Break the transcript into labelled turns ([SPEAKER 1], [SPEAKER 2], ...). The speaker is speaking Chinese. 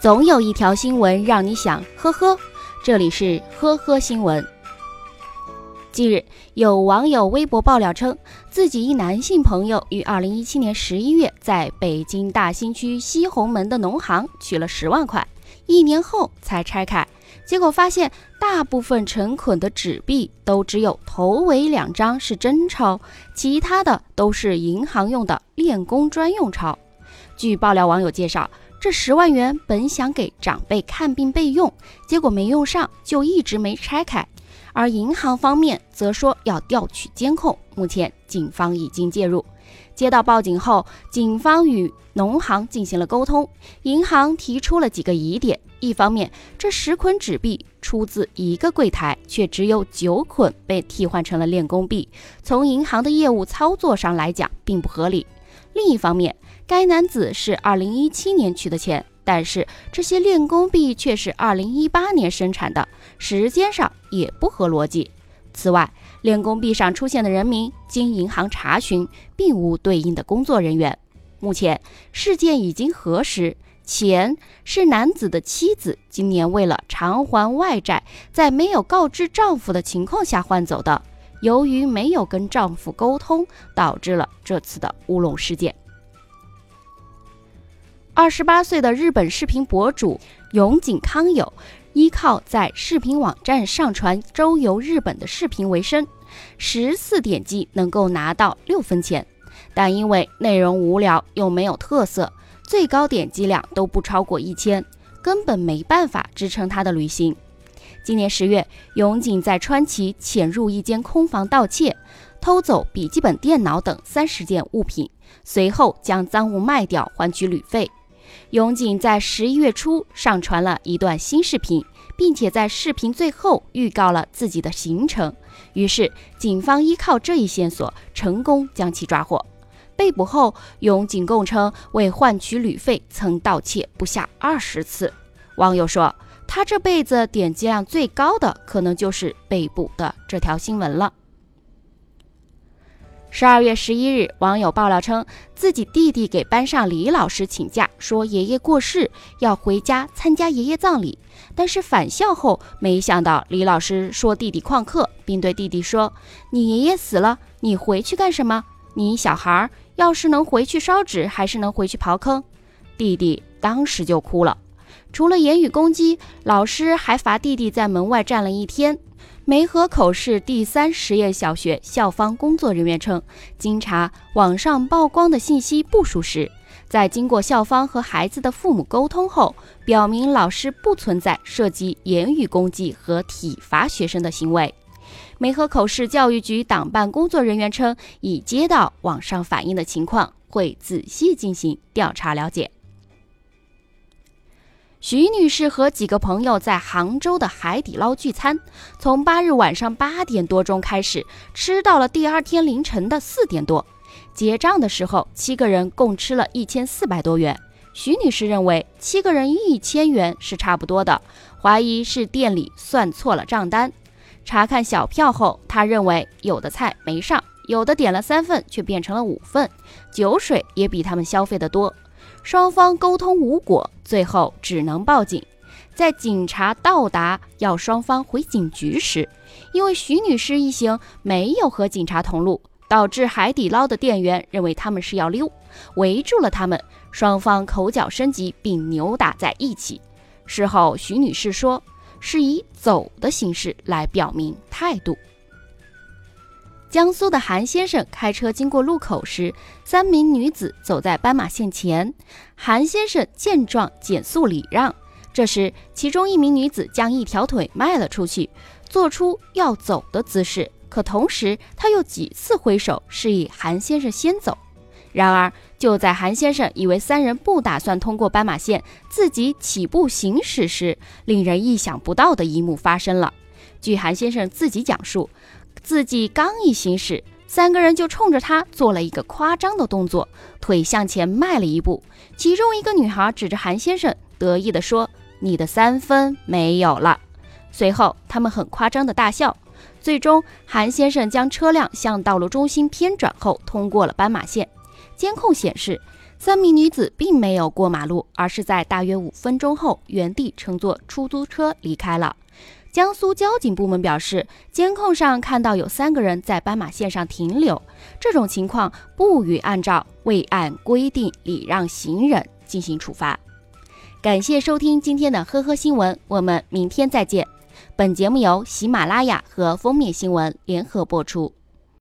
[SPEAKER 1] 总有一条新闻让你想呵呵。这里是呵呵新闻。近日，有网友微博爆料称，自己一男性朋友于二零一七年十一月在北京大兴区西红门的农行取了十万块，一年后才拆开，结果发现大部分成捆的纸币都只有头尾两张是真钞，其他的都是银行用的练功专用钞。据爆料网友介绍。这十万元本想给长辈看病备用，结果没用上，就一直没拆开。而银行方面则说要调取监控，目前警方已经介入。接到报警后，警方与农行进行了沟通，银行提出了几个疑点：一方面，这十捆纸币出自一个柜台，却只有九捆被替换成了练功币，从银行的业务操作上来讲并不合理；另一方面，该男子是二零一七年取的钱，但是这些练功币却是二零一八年生产的，时间上也不合逻辑。此外，练功币上出现的人名经银行查询，并无对应的工作人员。目前事件已经核实，钱是男子的妻子今年为了偿还外债，在没有告知丈夫的情况下换走的。由于没有跟丈夫沟通，导致了这次的乌龙事件。二十八岁的日本视频博主永井康友，依靠在视频网站上传周游日本的视频为生，十次点击能够拿到六分钱，但因为内容无聊又没有特色，最高点击量都不超过一千，根本没办法支撑他的旅行。今年十月，永井在川崎潜入一间空房盗窃，偷走笔记本电脑等三十件物品，随后将赃物卖掉换取旅费。永井在十一月初上传了一段新视频，并且在视频最后预告了自己的行程。于是，警方依靠这一线索，成功将其抓获。被捕后，永井供称为换取旅费，曾盗窃不下二十次。网友说，他这辈子点击量最高的，可能就是被捕的这条新闻了。十二月十一日，网友爆料称，自己弟弟给班上李老师请假，说爷爷过世要回家参加爷爷葬礼。但是返校后，没想到李老师说弟弟旷课，并对弟弟说：“你爷爷死了，你回去干什么？你小孩儿要是能回去烧纸，还是能回去刨坑？”弟弟当时就哭了。除了言语攻击，老师还罚弟弟在门外站了一天。梅河口市第三实验小学校方工作人员称，经查网上曝光的信息不属实。在经过校方和孩子的父母沟通后，表明老师不存在涉及言语攻击和体罚学生的行为。梅河口市教育局党办工作人员称，已接到网上反映的情况，会仔细进行调查了解。徐女士和几个朋友在杭州的海底捞聚餐，从八日晚上八点多钟开始，吃到了第二天凌晨的四点多。结账的时候，七个人共吃了一千四百多元。徐女士认为七个人一千元是差不多的，怀疑是店里算错了账单。查看小票后，她认为有的菜没上，有的点了三份却变成了五份，酒水也比他们消费的多。双方沟通无果，最后只能报警。在警察到达要双方回警局时，因为徐女士一行没有和警察同路，导致海底捞的店员认为他们是要溜，围住了他们。双方口角升级，并扭打在一起。事后，徐女士说是以走的形式来表明态度。江苏的韩先生开车经过路口时，三名女子走在斑马线前。韩先生见状减速礼让，这时其中一名女子将一条腿迈了出去，做出要走的姿势。可同时，他又几次挥手示意韩先生先走。然而，就在韩先生以为三人不打算通过斑马线，自己起步行驶时，令人意想不到的一幕发生了。据韩先生自己讲述。自己刚一行驶，三个人就冲着他做了一个夸张的动作，腿向前迈了一步。其中一个女孩指着韩先生，得意地说：“你的三分没有了。”随后，他们很夸张的大笑。最终，韩先生将车辆向道路中心偏转后，通过了斑马线。监控显示，三名女子并没有过马路，而是在大约五分钟后原地乘坐出租车离开了。江苏交警部门表示，监控上看到有三个人在斑马线上停留，这种情况不予按照未按规定礼让行人进行处罚。感谢收听今天的呵呵新闻，我们明天再见。本节目由喜马拉雅和封面新闻联合播出。